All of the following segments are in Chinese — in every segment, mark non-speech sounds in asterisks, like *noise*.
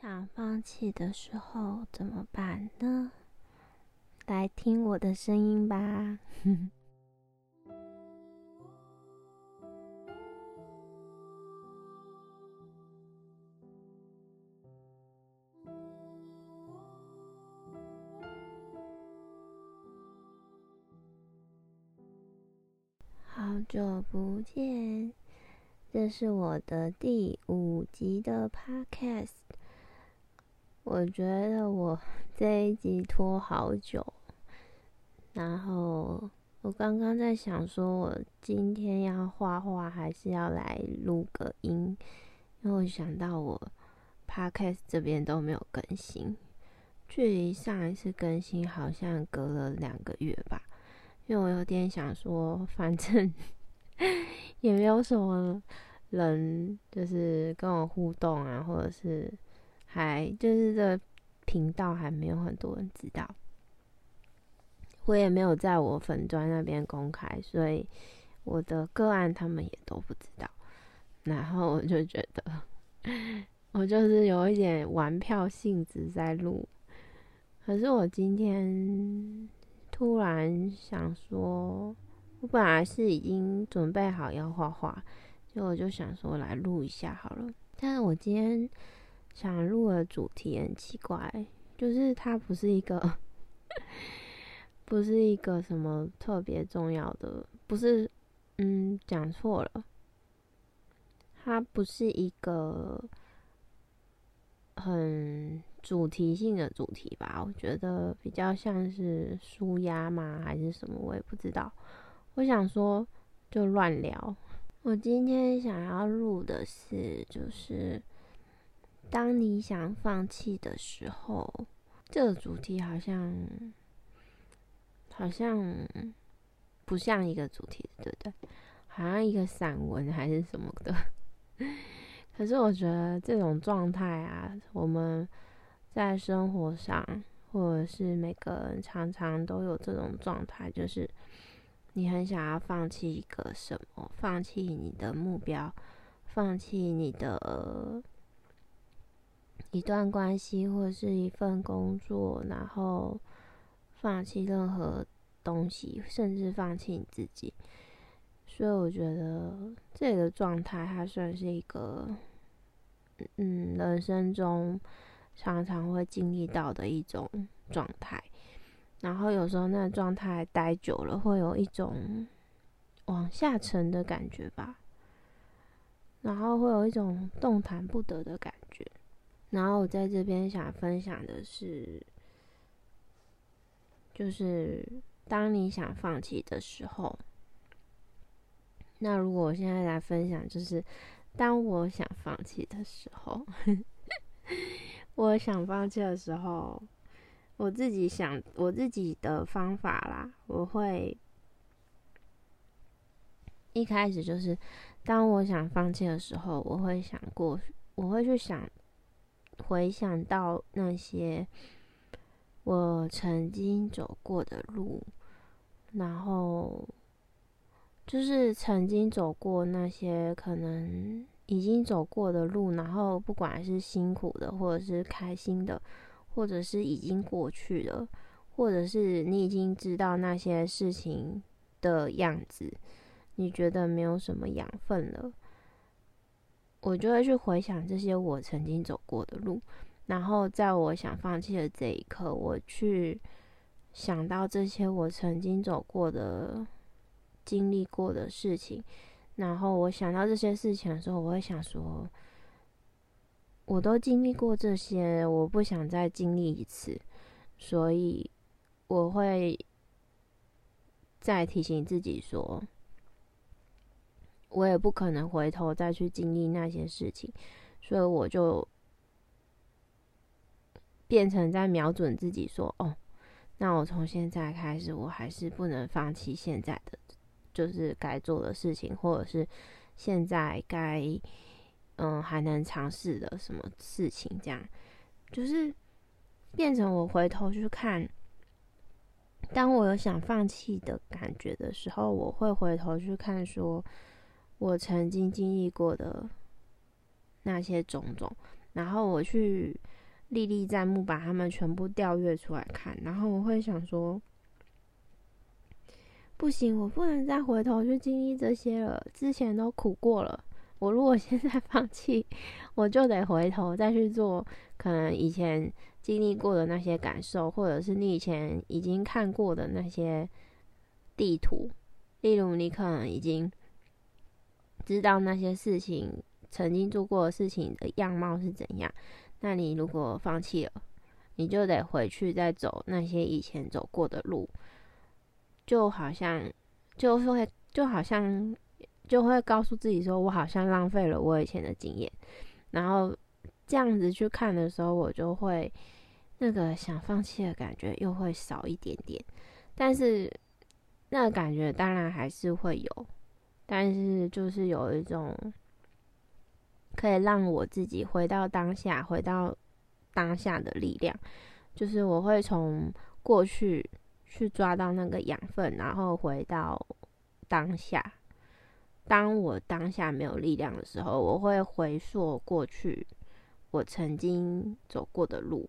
想放弃的时候怎么办呢？来听我的声音吧。*laughs* 好久不见，这是我的第五集的 Podcast。我觉得我这一集拖好久，然后我刚刚在想，说我今天要画画，还是要来录个音？因为我想到我 podcast 这边都没有更新，距离上一次更新好像隔了两个月吧。因为我有点想说，反正 *laughs* 也没有什么人就是跟我互动啊，或者是。还就是这频道还没有很多人知道，我也没有在我粉砖那边公开，所以我的个案他们也都不知道。然后我就觉得，*laughs* 我就是有一点玩票性质在录。可是我今天突然想说，我本来是已经准备好要画画，就我就想说来录一下好了。但是我今天。想录的主题很奇怪，就是它不是一个，*laughs* 不是一个什么特别重要的，不是，嗯，讲错了，它不是一个很主题性的主题吧？我觉得比较像是舒压嘛，还是什么，我也不知道。我想说，就乱聊。我今天想要录的是，就是。当你想放弃的时候，这个主题好像好像不像一个主题，对不对？好像一个散文还是什么的。*laughs* 可是我觉得这种状态啊，我们在生活上，或者是每个人常常都有这种状态，就是你很想要放弃一个什么，放弃你的目标，放弃你的。一段关系或是一份工作，然后放弃任何东西，甚至放弃你自己。所以我觉得这个状态，它算是一个，嗯，人生中常常会经历到的一种状态。然后有时候那状态待久了，会有一种往下沉的感觉吧。然后会有一种动弹不得的感觉。然后我在这边想分享的是，就是当你想放弃的时候，那如果我现在来分享，就是当我想放弃的时候，*laughs* 我想放弃的时候，我自己想我自己的方法啦，我会一开始就是当我想放弃的时候，我会想过，我会去想。回想到那些我曾经走过的路，然后就是曾经走过那些可能已经走过的路，然后不管是辛苦的，或者是开心的，或者是已经过去了，或者是你已经知道那些事情的样子，你觉得没有什么养分了。我就会去回想这些我曾经走过的路，然后在我想放弃的这一刻，我去想到这些我曾经走过的、经历过的事情，然后我想到这些事情的时候，我会想说，我都经历过这些，我不想再经历一次，所以我会再提醒自己说。我也不可能回头再去经历那些事情，所以我就变成在瞄准自己说：“哦，那我从现在开始，我还是不能放弃现在的，就是该做的事情，或者是现在该嗯还能尝试的什么事情。”这样就是变成我回头去看，当我有想放弃的感觉的时候，我会回头去看说。我曾经经历过的那些种种，然后我去历历在目，把他们全部调阅出来看，然后我会想说，不行，我不能再回头去经历这些了，之前都苦过了。我如果现在 *laughs* 放弃，我就得回头再去做可能以前经历过的那些感受，或者是你以前已经看过的那些地图，例如你可能已经知道那些事情曾经做过的事情的样貌是怎样。那你如果放弃了，你就得回去再走那些以前走过的路，就好像就会就好像就会告诉自己说，我好像浪费了我以前的经验。然后这样子去看的时候，我就会那个想放弃的感觉又会少一点点。但是那感觉当然还是会有，但是就是有一种。可以让我自己回到当下，回到当下的力量，就是我会从过去去抓到那个养分，然后回到当下。当我当下没有力量的时候，我会回溯过去我曾经走过的路，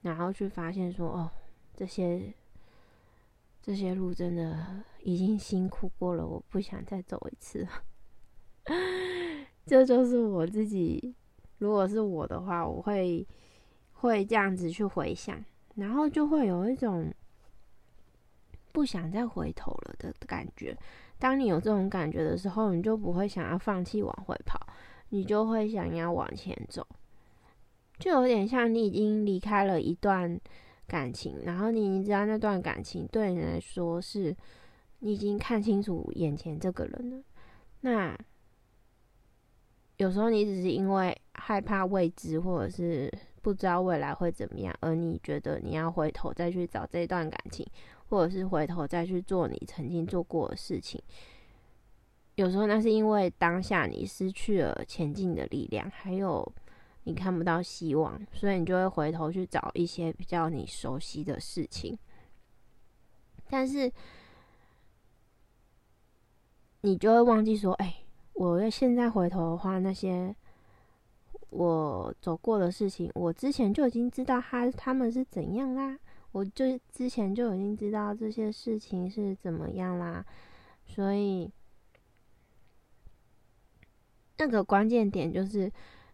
然后去发现说：“哦，这些这些路真的已经辛苦过了，我不想再走一次。*laughs* ”这就是我自己，如果是我的话，我会会这样子去回想，然后就会有一种不想再回头了的感觉。当你有这种感觉的时候，你就不会想要放弃往回跑，你就会想要往前走。就有点像你已经离开了一段感情，然后你已经知道那段感情对你来说是，你已经看清楚眼前这个人了，那。有时候你只是因为害怕未知，或者是不知道未来会怎么样，而你觉得你要回头再去找这段感情，或者是回头再去做你曾经做过的事情。有时候那是因为当下你失去了前进的力量，还有你看不到希望，所以你就会回头去找一些比较你熟悉的事情。但是你就会忘记说，哎。我要现在回头的话，那些我走过的事情，我之前就已经知道他他们是怎样啦，我就之前就已经知道这些事情是怎么样啦，所以那个关键点就是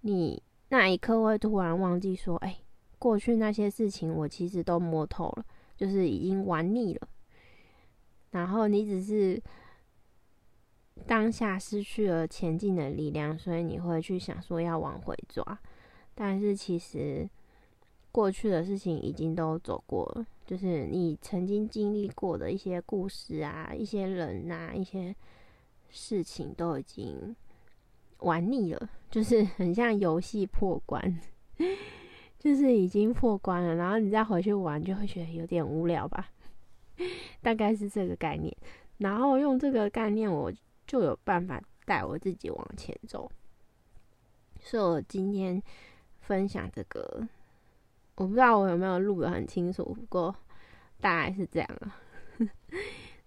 你那一刻会突然忘记说，哎，过去那些事情我其实都摸透了，就是已经玩腻了，然后你只是。当下失去了前进的力量，所以你会去想说要往回抓，但是其实过去的事情已经都走过了，就是你曾经经历过的一些故事啊、一些人呐、一些事情都已经玩腻了，就是很像游戏破关，*laughs* 就是已经破关了，然后你再回去玩就会觉得有点无聊吧，大概是这个概念。然后用这个概念我。就有办法带我自己往前走，所以我今天分享这个，我不知道我有没有录的很清楚，不过大概是这样啊。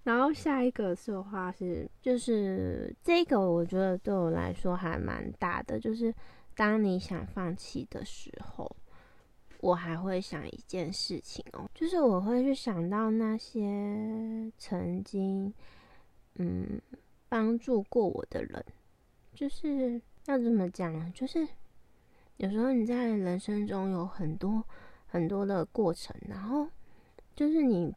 然后下一个的话是，就是这个我觉得对我来说还蛮大的，就是当你想放弃的时候，我还会想一件事情哦，就是我会去想到那些曾经，嗯。帮助过我的人，就是要怎么讲？就是有时候你在人生中有很多很多的过程，然后就是你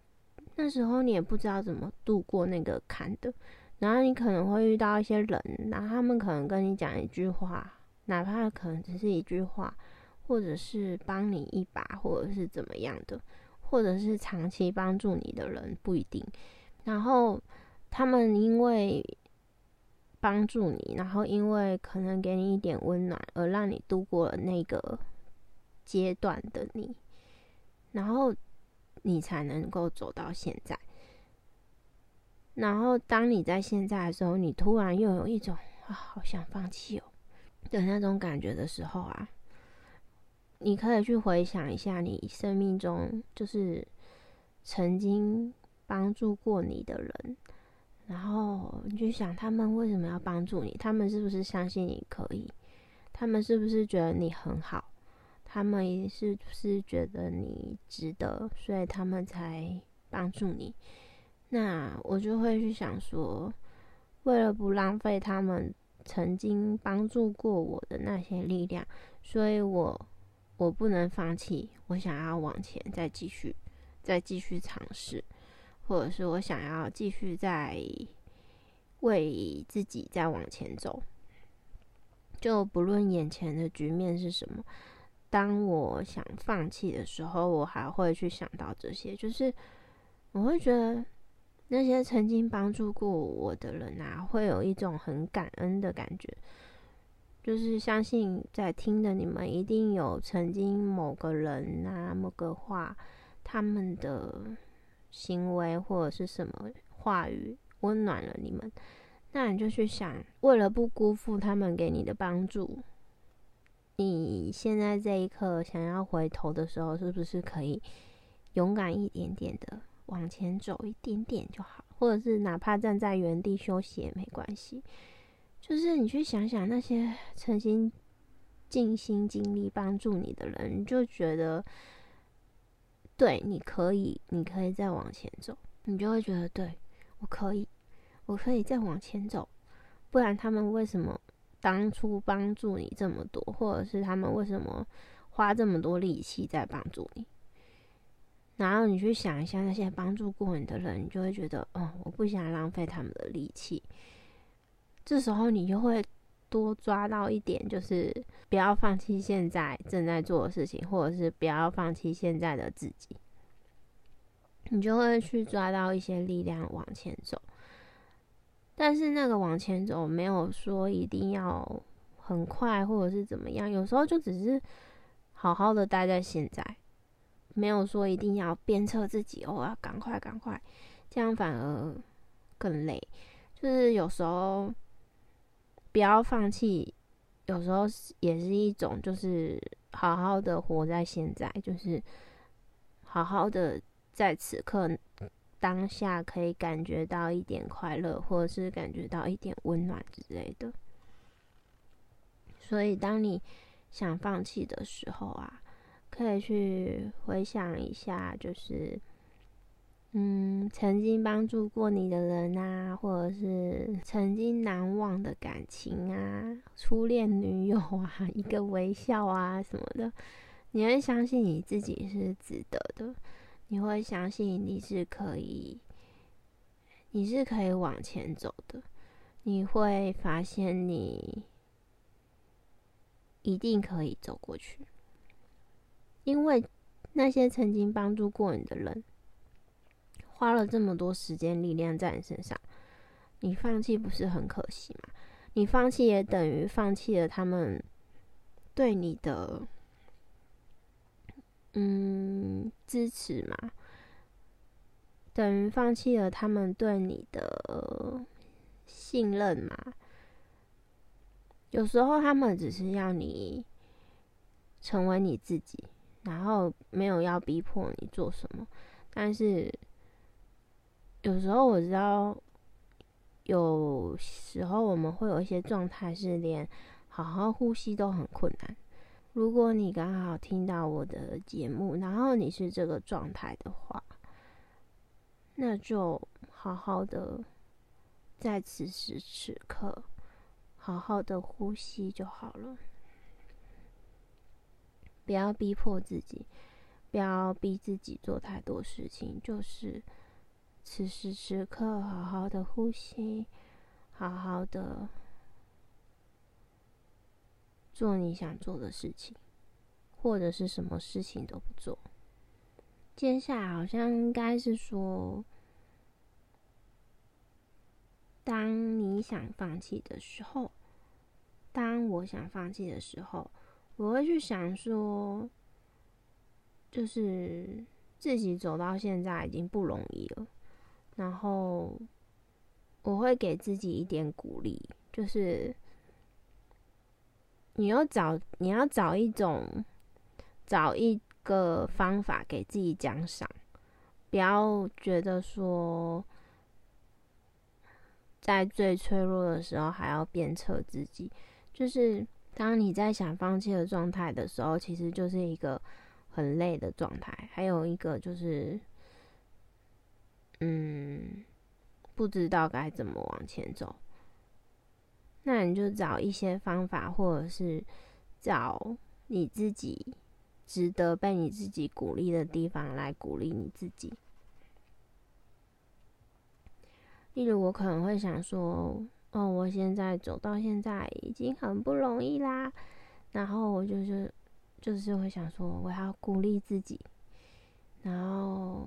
那时候你也不知道怎么度过那个坎的，然后你可能会遇到一些人，然后他们可能跟你讲一句话，哪怕可能只是一句话，或者是帮你一把，或者是怎么样的，或者是长期帮助你的人不一定，然后他们因为。帮助你，然后因为可能给你一点温暖，而让你度过了那个阶段的你，然后你才能够走到现在。然后当你在现在的时候，你突然又有一种啊，好想放弃哦的那种感觉的时候啊，你可以去回想一下你生命中就是曾经帮助过你的人。然后你就想，他们为什么要帮助你？他们是不是相信你可以？他们是不是觉得你很好？他们也是是觉得你值得，所以他们才帮助你？那我就会去想说，为了不浪费他们曾经帮助过我的那些力量，所以我我不能放弃，我想要往前再继续，再继续尝试，或者是我想要继续再为自己再往前走。就不论眼前的局面是什么，当我想放弃的时候，我还会去想到这些，就是我会觉得那些曾经帮助过我的人啊，会有一种很感恩的感觉，就是相信在听的你们一定有曾经某个人啊、某个话，他们的行为或者是什么话语温暖了你们。那你就去想，为了不辜负他们给你的帮助，你现在这一刻想要回头的时候，是不是可以勇敢一点点的往前走一点点就好？或者是哪怕站在原地休息也没关系。就是你去想想那些曾经尽心尽力帮助你的人，你就觉得，对，你可以，你可以再往前走，你就会觉得，对我可以。我可以再往前走，不然他们为什么当初帮助你这么多，或者是他们为什么花这么多力气在帮助你？然后你去想一下那些帮助过你的人，你就会觉得，哦，我不想浪费他们的力气。这时候你就会多抓到一点，就是不要放弃现在正在做的事情，或者是不要放弃现在的自己。你就会去抓到一些力量往前走。但是那个往前走，没有说一定要很快或者是怎么样，有时候就只是好好的待在现在，没有说一定要鞭策自己哦，要赶快赶快，这样反而更累。就是有时候不要放弃，有时候也是一种，就是好好的活在现在，就是好好的在此刻。当下可以感觉到一点快乐，或者是感觉到一点温暖之类的。所以，当你想放弃的时候啊，可以去回想一下，就是嗯，曾经帮助过你的人啊，或者是曾经难忘的感情啊，初恋女友啊，*laughs* 一个微笑啊什么的，你会相信你自己是值得的。你会相信你是可以，你是可以往前走的。你会发现你一定可以走过去，因为那些曾经帮助过你的人，花了这么多时间力量在你身上，你放弃不是很可惜吗？你放弃也等于放弃了他们对你的。嗯，支持嘛，等于放弃了他们对你的信任嘛。有时候他们只是要你成为你自己，然后没有要逼迫你做什么。但是有时候我知道，有时候我们会有一些状态是连好好呼吸都很困难。如果你刚好听到我的节目，然后你是这个状态的话，那就好好的在此时此刻好好的呼吸就好了，不要逼迫自己，不要逼自己做太多事情，就是此时此刻好好的呼吸，好好的。做你想做的事情，或者是什么事情都不做。接下来好像应该是说，当你想放弃的时候，当我想放弃的时候，我会去想说，就是自己走到现在已经不容易了，然后我会给自己一点鼓励，就是。你要找，你要找一种，找一个方法给自己奖赏，不要觉得说，在最脆弱的时候还要鞭策自己。就是当你在想放弃的状态的时候，其实就是一个很累的状态。还有一个就是，嗯，不知道该怎么往前走。那你就找一些方法，或者是找你自己值得被你自己鼓励的地方来鼓励你自己。例如，我可能会想说。哦，我现在走到现在已经很不容易啦，然后我就是就是会想说，我要鼓励自己，然后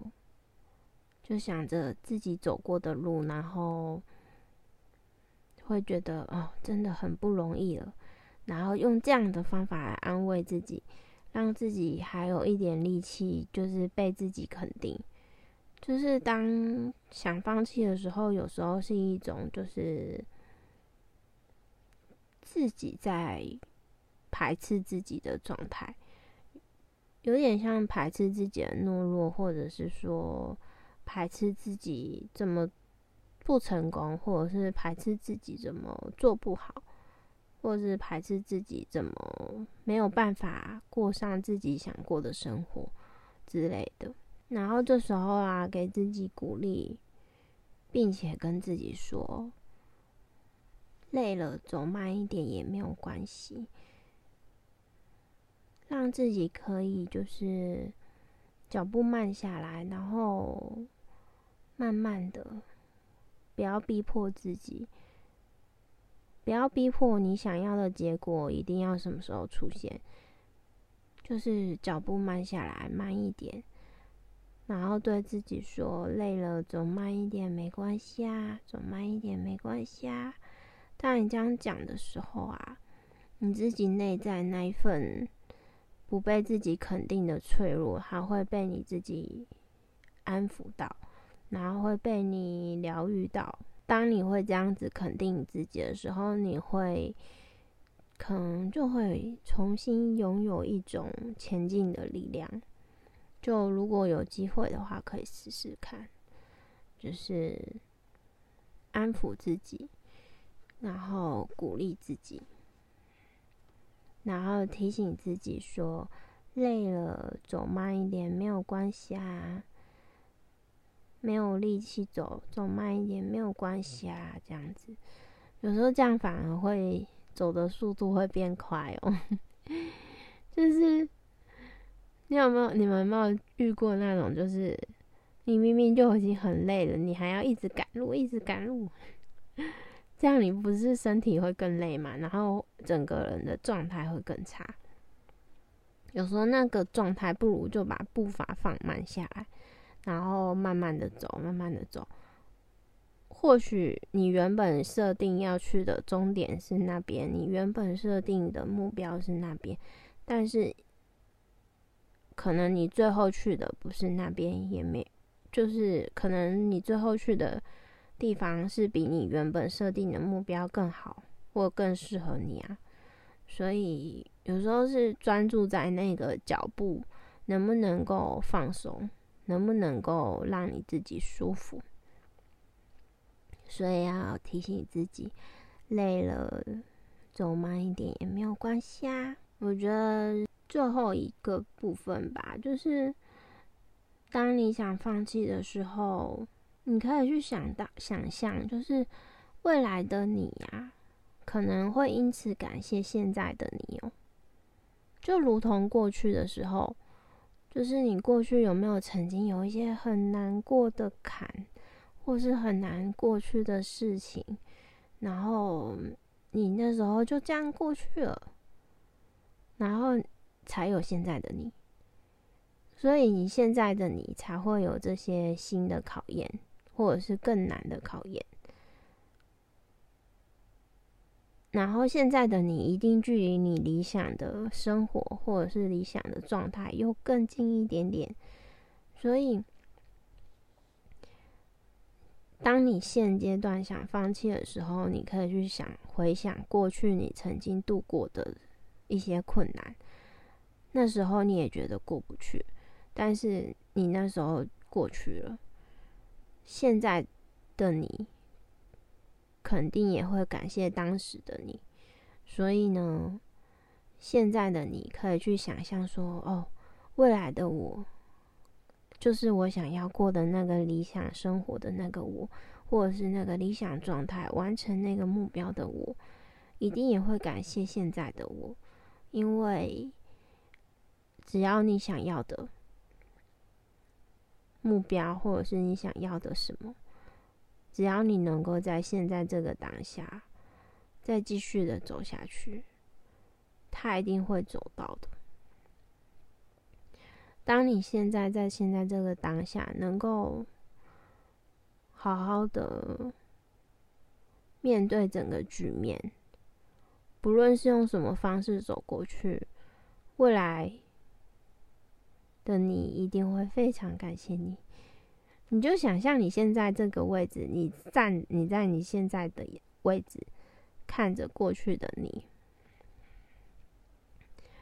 就想着自己走过的路，然后会觉得哦，真的很不容易了，然后用这样的方法来安慰自己，让自己还有一点力气，就是被自己肯定。就是当想放弃的时候，有时候是一种就是。自己在排斥自己的状态，有点像排斥自己的懦弱，或者是说排斥自己这么不成功，或者是排斥自己怎么做不好，或者是排斥自己怎么没有办法过上自己想过的生活之类的。然后这时候啊，给自己鼓励，并且跟自己说。累了，走慢一点也没有关系，让自己可以就是脚步慢下来，然后慢慢的，不要逼迫自己，不要逼迫你想要的结果一定要什么时候出现，就是脚步慢下来，慢一点，然后对自己说：累了，走慢一点没关系啊，走慢一点没关系啊。当你这样讲的时候啊，你自己内在那一份不被自己肯定的脆弱，还会被你自己安抚到，然后会被你疗愈到。当你会这样子肯定自己的时候，你会可能就会重新拥有一种前进的力量。就如果有机会的话，可以试试看，就是安抚自己。然后鼓励自己，然后提醒自己说：“累了，走慢一点没有关系啊，没有力气走，走慢一点没有关系啊。”这样子，有时候这样反而会走的速度会变快哦。*laughs* 就是你有没有？你们有没有遇过那种？就是你明明就已经很累了，你还要一直赶路，一直赶路。*laughs* 这样你不是身体会更累嘛？然后整个人的状态会更差。有时候那个状态不如就把步伐放慢下来，然后慢慢的走，慢慢的走。或许你原本设定要去的终点是那边，你原本设定的目标是那边，但是可能你最后去的不是那边，也没，就是可能你最后去的。地方是比你原本设定的目标更好，或更适合你啊。所以有时候是专注在那个脚步能不能够放松，能不能够让你自己舒服。所以要提醒自己，累了走慢一点也没有关系啊。我觉得最后一个部分吧，就是当你想放弃的时候。你可以去想到、想象，就是未来的你呀，可能会因此感谢现在的你哦。就如同过去的时候，就是你过去有没有曾经有一些很难过的坎，或是很难过去的事情，然后你那时候就这样过去了，然后才有现在的你。所以你现在的你才会有这些新的考验。或者是更难的考验，然后现在的你一定距离你理想的生活或者是理想的状态又更近一点点，所以，当你现阶段想放弃的时候，你可以去想回想过去你曾经度过的一些困难，那时候你也觉得过不去，但是你那时候过去了。现在的你肯定也会感谢当时的你，所以呢，现在的你可以去想象说，哦，未来的我，就是我想要过的那个理想生活的那个我，或者是那个理想状态，完成那个目标的我，一定也会感谢现在的我，因为只要你想要的目标，或者是你想要的什么，只要你能够在现在这个当下，再继续的走下去。他一定会走到的。当你现在在现在这个当下，能够好好的面对整个局面，不论是用什么方式走过去，未来的你一定会非常感谢你。你就想象你现在这个位置，你站你在你现在的位置，看着过去的你。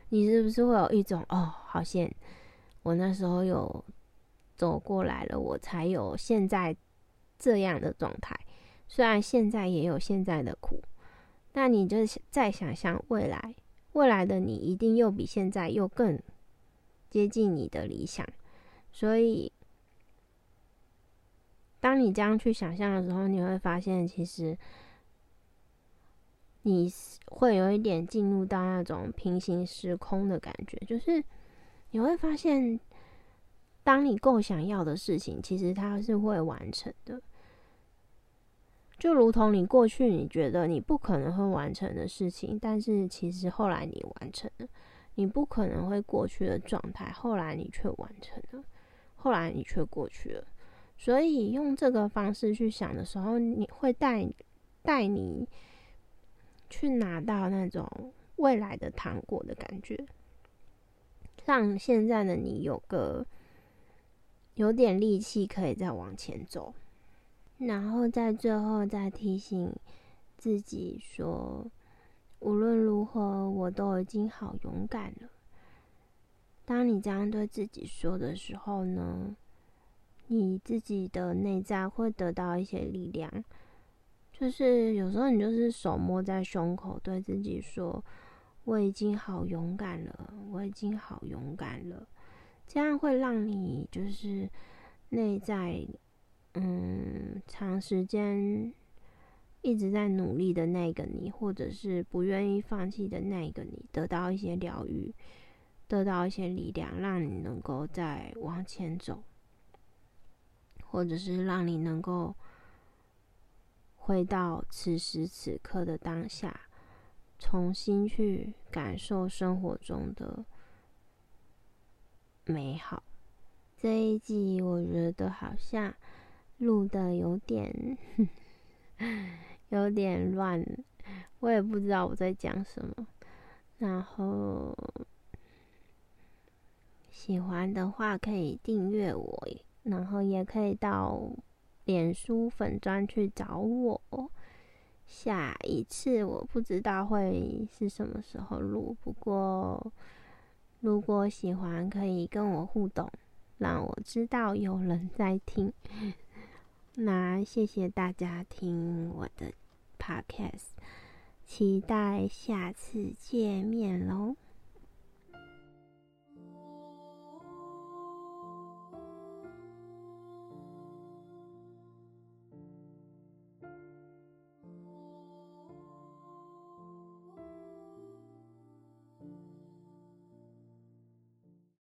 你是不是会有一种哦，好像我那时候有走过来了，我才有现在这样的状态。虽然现在也有现在的苦，但你就再想象未来，未来的你一定又比现在又更接近你的理想。所以，当你这样去想象的时候，你会发现其实。你会有一点进入到那种平行时空的感觉，就是你会发现，当你够想要的事情，其实它是会完成的。就如同你过去你觉得你不可能会完成的事情，但是其实后来你完成了；你不可能会过去的状态，后来你却完成了，后来你却过去了。所以用这个方式去想的时候，你会带带你。去拿到那种未来的糖果的感觉，让现在的你有个有点力气可以再往前走，然后在最后再提醒自己说，无论如何我都已经好勇敢了。当你这样对自己说的时候呢，你自己的内在会得到一些力量。就是有时候你就是手摸在胸口，对自己说：“我已经好勇敢了，我已经好勇敢了。”这样会让你就是内在，嗯，长时间一直在努力的那个你，或者是不愿意放弃的那个你，得到一些疗愈，得到一些力量，让你能够再往前走，或者是让你能够。回到此时此刻的当下，重新去感受生活中的美好。这一集我觉得好像录的有点 *laughs* 有点乱，我也不知道我在讲什么。然后喜欢的话可以订阅我，然后也可以到。脸书粉砖去找我，下一次我不知道会是什么时候录，不过如果喜欢可以跟我互动，让我知道有人在听。那谢谢大家听我的 podcast，期待下次见面喽。